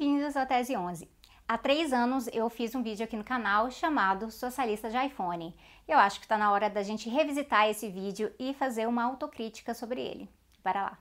Bem-vindos ao Tese 11. Há três anos eu fiz um vídeo aqui no canal chamado Socialista de iPhone. Eu acho que está na hora da gente revisitar esse vídeo e fazer uma autocrítica sobre ele. Bora lá!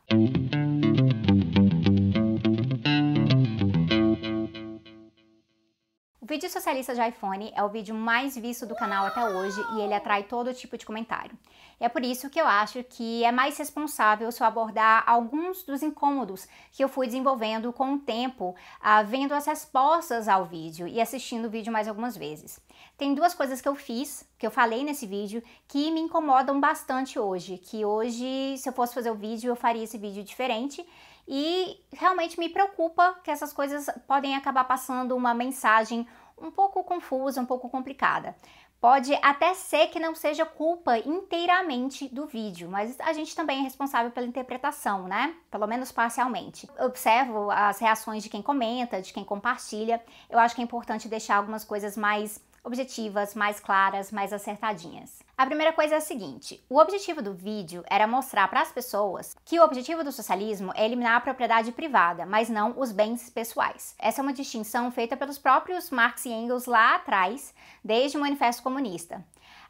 Vídeo socialista de iPhone é o vídeo mais visto do canal até hoje e ele atrai todo tipo de comentário. É por isso que eu acho que é mais responsável se eu abordar alguns dos incômodos que eu fui desenvolvendo com o tempo, uh, vendo as respostas ao vídeo e assistindo o vídeo mais algumas vezes. Tem duas coisas que eu fiz, que eu falei nesse vídeo, que me incomodam bastante hoje, que hoje, se eu fosse fazer o vídeo, eu faria esse vídeo diferente e realmente me preocupa que essas coisas podem acabar passando uma mensagem um pouco confusa, um pouco complicada. Pode até ser que não seja culpa inteiramente do vídeo, mas a gente também é responsável pela interpretação, né? Pelo menos parcialmente. Observo as reações de quem comenta, de quem compartilha. Eu acho que é importante deixar algumas coisas mais objetivas, mais claras, mais acertadinhas. A primeira coisa é a seguinte: o objetivo do vídeo era mostrar para as pessoas que o objetivo do socialismo é eliminar a propriedade privada, mas não os bens pessoais. Essa é uma distinção feita pelos próprios Marx e Engels lá atrás, desde o Manifesto Comunista.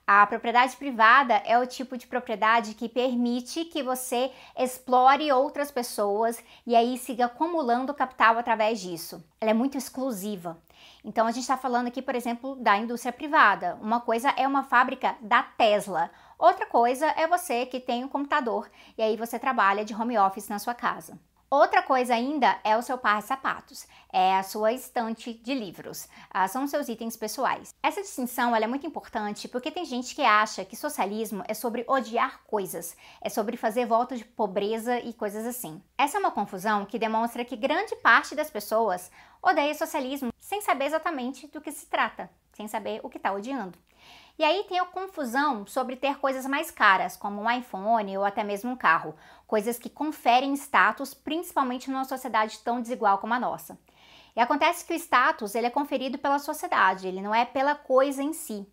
A propriedade privada é o tipo de propriedade que permite que você explore outras pessoas e aí siga acumulando capital através disso. Ela é muito exclusiva. Então a gente está falando aqui, por exemplo, da indústria privada. Uma coisa é uma fábrica da Tesla, outra coisa é você que tem um computador e aí você trabalha de home office na sua casa. Outra coisa ainda é o seu par de sapatos, é a sua estante de livros, ah, são seus itens pessoais. Essa distinção é muito importante porque tem gente que acha que socialismo é sobre odiar coisas, é sobre fazer voto de pobreza e coisas assim. Essa é uma confusão que demonstra que grande parte das pessoas odeia socialismo sem saber exatamente do que se trata, sem saber o que está odiando. E aí tem a confusão sobre ter coisas mais caras, como um iPhone ou até mesmo um carro, coisas que conferem status, principalmente numa sociedade tão desigual como a nossa. E acontece que o status ele é conferido pela sociedade, ele não é pela coisa em si.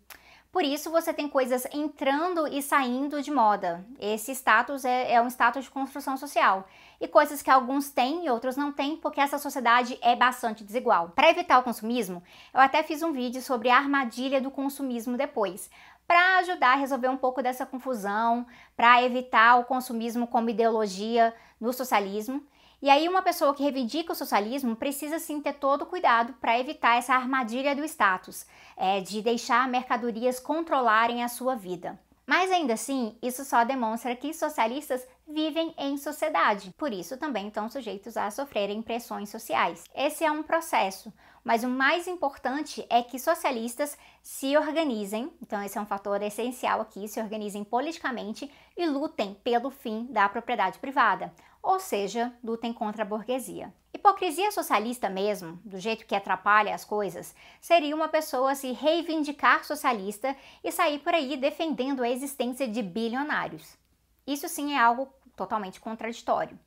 Por isso você tem coisas entrando e saindo de moda. Esse status é, é, um status de construção social. E coisas que alguns têm e outros não têm, porque essa sociedade é bastante desigual. Para evitar o consumismo, eu até fiz um vídeo sobre a armadilha do consumismo depois, para ajudar a resolver um pouco dessa confusão, para evitar o consumismo como ideologia no socialismo. E aí, uma pessoa que reivindica o socialismo precisa sim ter todo cuidado para evitar essa armadilha do status, é, de deixar mercadorias controlarem a sua vida. Mas ainda assim, isso só demonstra que socialistas vivem em sociedade, por isso também estão sujeitos a sofrerem pressões sociais. Esse é um processo, mas o mais importante é que socialistas se organizem, então esse é um fator essencial aqui, se organizem politicamente e lutem pelo fim da propriedade privada ou seja, lutem contra a burguesia. Hipocrisia socialista mesmo, do jeito que atrapalha as coisas, seria uma pessoa se reivindicar socialista e sair por aí defendendo a existência de bilionários. Isso sim é algo totalmente contraditório.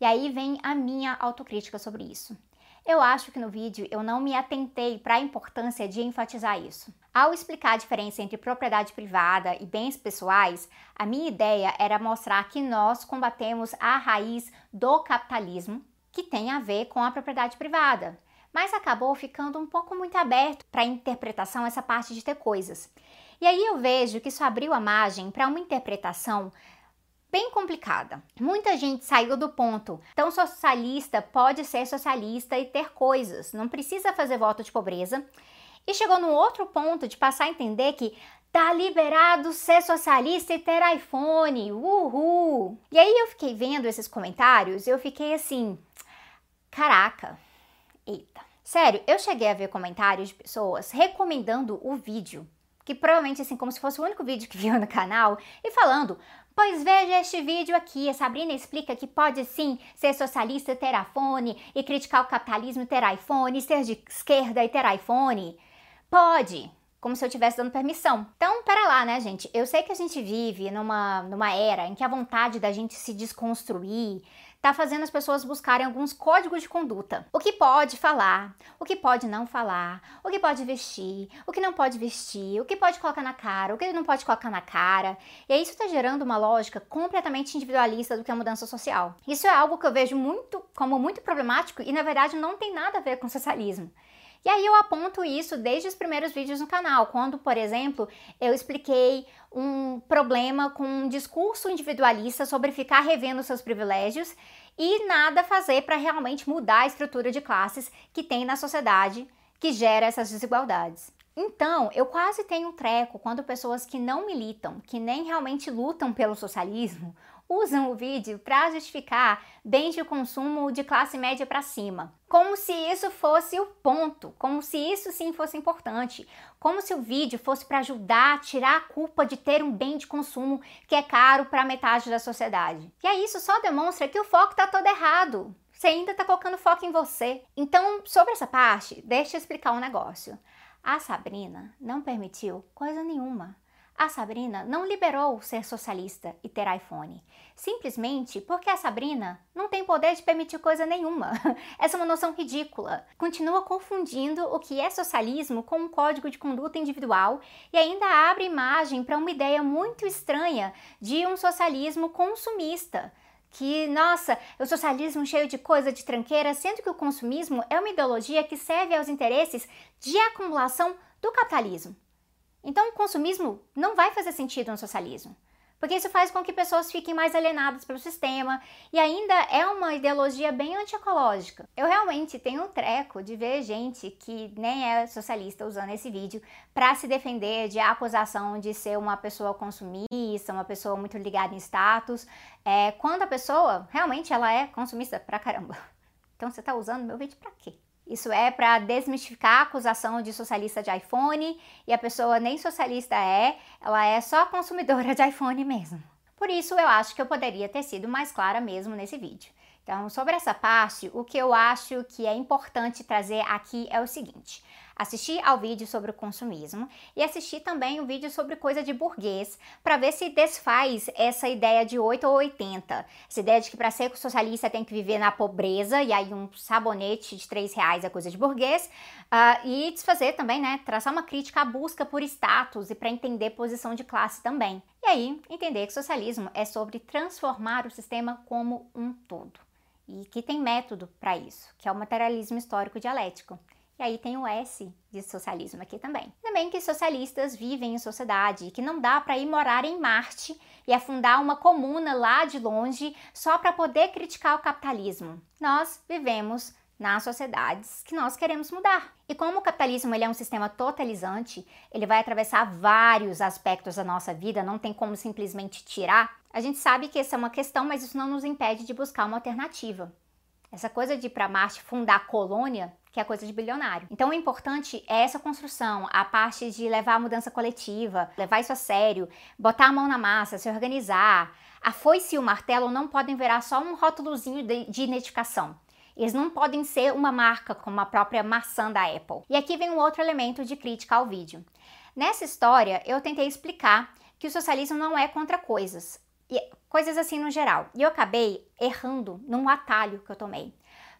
E aí vem a minha autocrítica sobre isso. Eu acho que no vídeo eu não me atentei para a importância de enfatizar isso. Ao explicar a diferença entre propriedade privada e bens pessoais, a minha ideia era mostrar que nós combatemos a raiz do capitalismo, que tem a ver com a propriedade privada. Mas acabou ficando um pouco muito aberto para a interpretação essa parte de ter coisas. E aí eu vejo que isso abriu a margem para uma interpretação bem complicada. Muita gente saiu do ponto. Então, socialista pode ser socialista e ter coisas, não precisa fazer voto de pobreza. E chegou no outro ponto de passar a entender que tá liberado ser socialista e ter iPhone. Uhul! E aí eu fiquei vendo esses comentários e eu fiquei assim, caraca. Eita. Sério, eu cheguei a ver comentários de pessoas recomendando o vídeo que provavelmente assim como se fosse o único vídeo que viu no canal, e falando: Pois veja este vídeo aqui, a Sabrina explica que pode sim ser socialista e ter iPhone, e criticar o capitalismo e ter iPhone, e ser de esquerda e ter iPhone. Pode, como se eu estivesse dando permissão. Então, pera lá, né, gente? Eu sei que a gente vive numa, numa era em que a vontade da gente se desconstruir está fazendo as pessoas buscarem alguns códigos de conduta. O que pode falar, o que pode não falar, o que pode vestir, o que não pode vestir, o que pode colocar na cara, o que não pode colocar na cara. E isso está gerando uma lógica completamente individualista do que é a mudança social. Isso é algo que eu vejo muito como muito problemático e na verdade não tem nada a ver com socialismo. E aí eu aponto isso desde os primeiros vídeos no canal, quando, por exemplo, eu expliquei um problema com um discurso individualista sobre ficar revendo seus privilégios e nada fazer para realmente mudar a estrutura de classes que tem na sociedade que gera essas desigualdades. Então, eu quase tenho um treco quando pessoas que não militam, que nem realmente lutam pelo socialismo, usam o vídeo para justificar bens de consumo de classe média para cima. Como se isso fosse o ponto, como se isso sim fosse importante, como se o vídeo fosse para ajudar a tirar a culpa de ter um bem de consumo que é caro para metade da sociedade. E aí isso só demonstra que o foco está todo errado. Você ainda está colocando foco em você. Então, sobre essa parte, deixa eu explicar um negócio. A Sabrina não permitiu coisa nenhuma a Sabrina não liberou ser socialista e ter iPhone, simplesmente porque a Sabrina não tem poder de permitir coisa nenhuma. Essa é uma noção ridícula. Continua confundindo o que é socialismo com um código de conduta individual e ainda abre imagem para uma ideia muito estranha de um socialismo consumista que, nossa, o socialismo cheio de coisa de tranqueira, sendo que o consumismo é uma ideologia que serve aos interesses de acumulação do capitalismo. Então, o consumismo não vai fazer sentido no socialismo, porque isso faz com que pessoas fiquem mais alienadas pelo sistema e ainda é uma ideologia bem antiecológica. Eu realmente tenho um treco de ver gente que nem é socialista usando esse vídeo para se defender de acusação de ser uma pessoa consumista, uma pessoa muito ligada em status, é, quando a pessoa realmente ela é consumista pra caramba. Então você está usando meu vídeo para quê? Isso é para desmistificar a acusação de socialista de iPhone e a pessoa nem socialista é, ela é só consumidora de iPhone mesmo. Por isso eu acho que eu poderia ter sido mais clara mesmo nesse vídeo. Então, sobre essa parte, o que eu acho que é importante trazer aqui é o seguinte: assistir ao vídeo sobre o consumismo e assistir também o vídeo sobre coisa de burguês para ver se desfaz essa ideia de 8 ou 80. Essa ideia de que para ser socialista tem que viver na pobreza e aí um sabonete de 3 reais é coisa de burguês. Uh, e desfazer também, né? Traçar uma crítica à busca por status e para entender posição de classe também. E aí, entender que socialismo é sobre transformar o sistema como um todo e que tem método para isso, que é o materialismo histórico dialético. E aí tem o S de socialismo aqui também. Também que socialistas vivem em sociedade, que não dá para ir morar em Marte e afundar uma comuna lá de longe só para poder criticar o capitalismo. Nós vivemos nas sociedades que nós queremos mudar. E como o capitalismo ele é um sistema totalizante, ele vai atravessar vários aspectos da nossa vida, não tem como simplesmente tirar. A gente sabe que essa é uma questão, mas isso não nos impede de buscar uma alternativa. Essa coisa de ir para Marte fundar colônia, que é coisa de bilionário. Então o importante é essa construção, a parte de levar a mudança coletiva, levar isso a sério, botar a mão na massa, se organizar. A foice e o martelo não podem virar só um rótulozinho de, de identificação. Eles não podem ser uma marca como a própria maçã da Apple. E aqui vem um outro elemento de crítica ao vídeo. Nessa história, eu tentei explicar que o socialismo não é contra coisas, e coisas assim no geral. E eu acabei errando num atalho que eu tomei.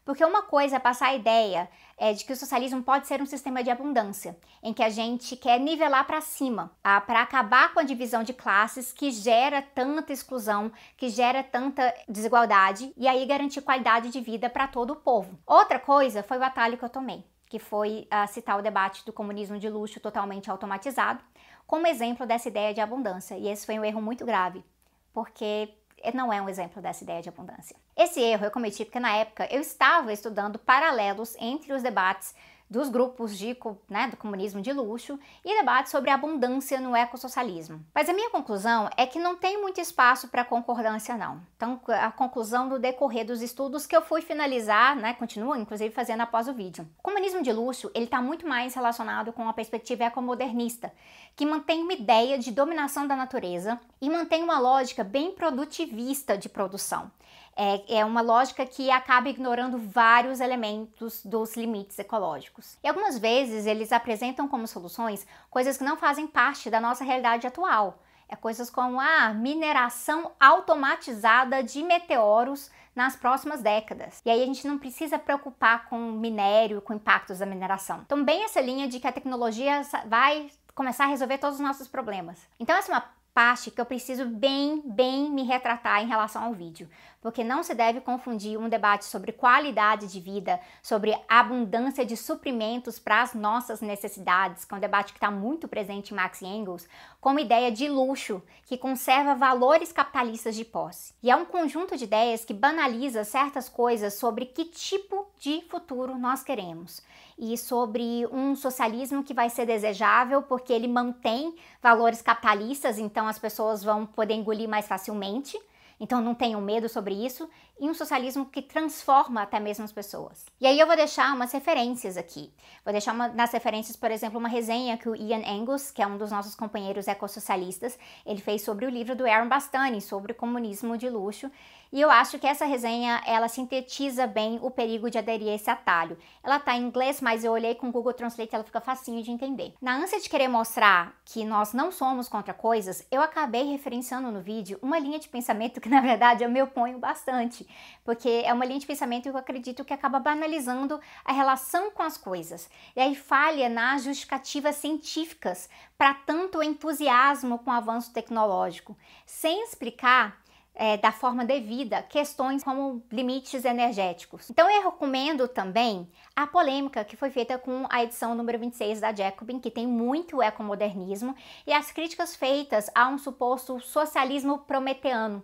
Porque uma coisa é passar a ideia é, de que o socialismo pode ser um sistema de abundância, em que a gente quer nivelar para cima, para acabar com a divisão de classes que gera tanta exclusão, que gera tanta desigualdade, e aí garantir qualidade de vida para todo o povo. Outra coisa foi o atalho que eu tomei, que foi uh, citar o debate do comunismo de luxo totalmente automatizado, como exemplo dessa ideia de abundância, e esse foi um erro muito grave, porque não é um exemplo dessa ideia de abundância. Esse erro eu cometi porque na época eu estava estudando paralelos entre os debates dos grupos de, né, do comunismo de luxo e debates sobre abundância no ecossocialismo. Mas a minha conclusão é que não tem muito espaço para concordância não. Então a conclusão do decorrer dos estudos que eu fui finalizar, né, continuo inclusive fazendo após o vídeo. O comunismo de luxo ele está muito mais relacionado com a perspectiva ecomodernista, que mantém uma ideia de dominação da natureza e mantém uma lógica bem produtivista de produção. É, é uma lógica que acaba ignorando vários elementos dos limites ecológicos. E algumas vezes eles apresentam como soluções coisas que não fazem parte da nossa realidade atual. É coisas como a mineração automatizada de meteoros nas próximas décadas. E aí a gente não precisa preocupar com minério, com impactos da mineração. Então, bem essa linha de que a tecnologia vai começar a resolver todos os nossos problemas. Então, essa é uma parte que eu preciso bem, bem me retratar em relação ao vídeo, porque não se deve confundir um debate sobre qualidade de vida, sobre abundância de suprimentos para as nossas necessidades, que é um debate que está muito presente em Marx e Engels, com uma ideia de luxo que conserva valores capitalistas de posse. E é um conjunto de ideias que banaliza certas coisas sobre que tipo de futuro nós queremos e sobre um socialismo que vai ser desejável porque ele mantém valores capitalistas, então as pessoas vão poder engolir mais facilmente. Então não tenham medo sobre isso, e um socialismo que transforma até mesmo as pessoas. E aí eu vou deixar umas referências aqui. Vou deixar uma, nas referências, por exemplo, uma resenha que o Ian Angus, que é um dos nossos companheiros ecossocialistas, ele fez sobre o livro do Aaron Bastani, sobre o comunismo de luxo, e eu acho que essa resenha, ela sintetiza bem o perigo de aderir a esse atalho. Ela tá em inglês, mas eu olhei com o Google Translate, ela fica facinho de entender. Na ânsia de querer mostrar que nós não somos contra coisas, eu acabei referenciando no vídeo uma linha de pensamento que na verdade eu me oponho bastante, porque é uma linha de pensamento que eu acredito que acaba banalizando a relação com as coisas. E aí falha nas justificativas científicas para tanto entusiasmo com o avanço tecnológico, sem explicar é, da forma devida questões como limites energéticos. Então eu recomendo também a polêmica que foi feita com a edição número 26 da Jacobin, que tem muito ecomodernismo, e as críticas feitas a um suposto socialismo prometeano,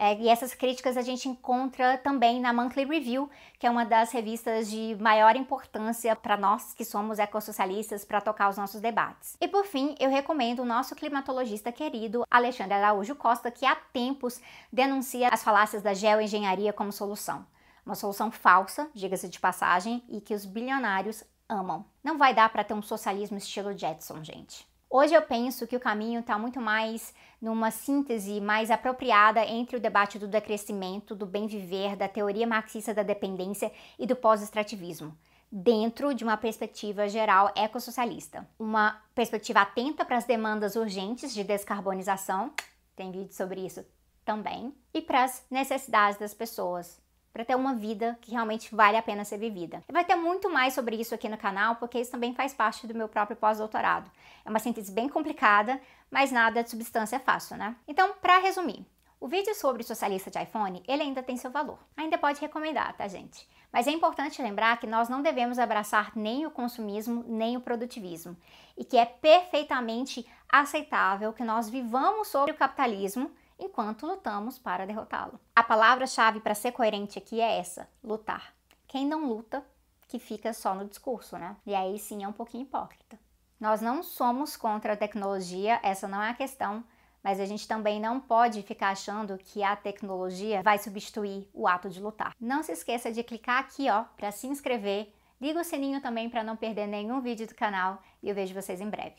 é, e essas críticas a gente encontra também na Monthly Review, que é uma das revistas de maior importância para nós que somos ecossocialistas para tocar os nossos debates. E por fim, eu recomendo o nosso climatologista querido Alexandre Araújo Costa, que há tempos denuncia as falácias da geoengenharia como solução. Uma solução falsa, diga-se de passagem, e que os bilionários amam. Não vai dar para ter um socialismo estilo Jetson, gente. Hoje eu penso que o caminho está muito mais numa síntese mais apropriada entre o debate do decrescimento, do bem viver, da teoria marxista da dependência e do pós-extrativismo, dentro de uma perspectiva geral ecossocialista. Uma perspectiva atenta para as demandas urgentes de descarbonização, tem vídeo sobre isso também, e para as necessidades das pessoas, para ter uma vida que realmente vale a pena ser vivida. E vai ter muito mais sobre isso aqui no canal, porque isso também faz parte do meu próprio pós-doutorado. É uma síntese bem complicada, mas nada de substância fácil, né? Então, para resumir, o vídeo sobre socialista de iPhone, ele ainda tem seu valor. Ainda pode recomendar, tá, gente? Mas é importante lembrar que nós não devemos abraçar nem o consumismo, nem o produtivismo. E que é perfeitamente aceitável que nós vivamos sobre o capitalismo enquanto lutamos para derrotá-lo. A palavra-chave para ser coerente aqui é essa: lutar. Quem não luta, que fica só no discurso, né? E aí sim é um pouquinho hipócrita. Nós não somos contra a tecnologia, essa não é a questão, mas a gente também não pode ficar achando que a tecnologia vai substituir o ato de lutar. Não se esqueça de clicar aqui, ó, para se inscrever. Liga o sininho também para não perder nenhum vídeo do canal e eu vejo vocês em breve.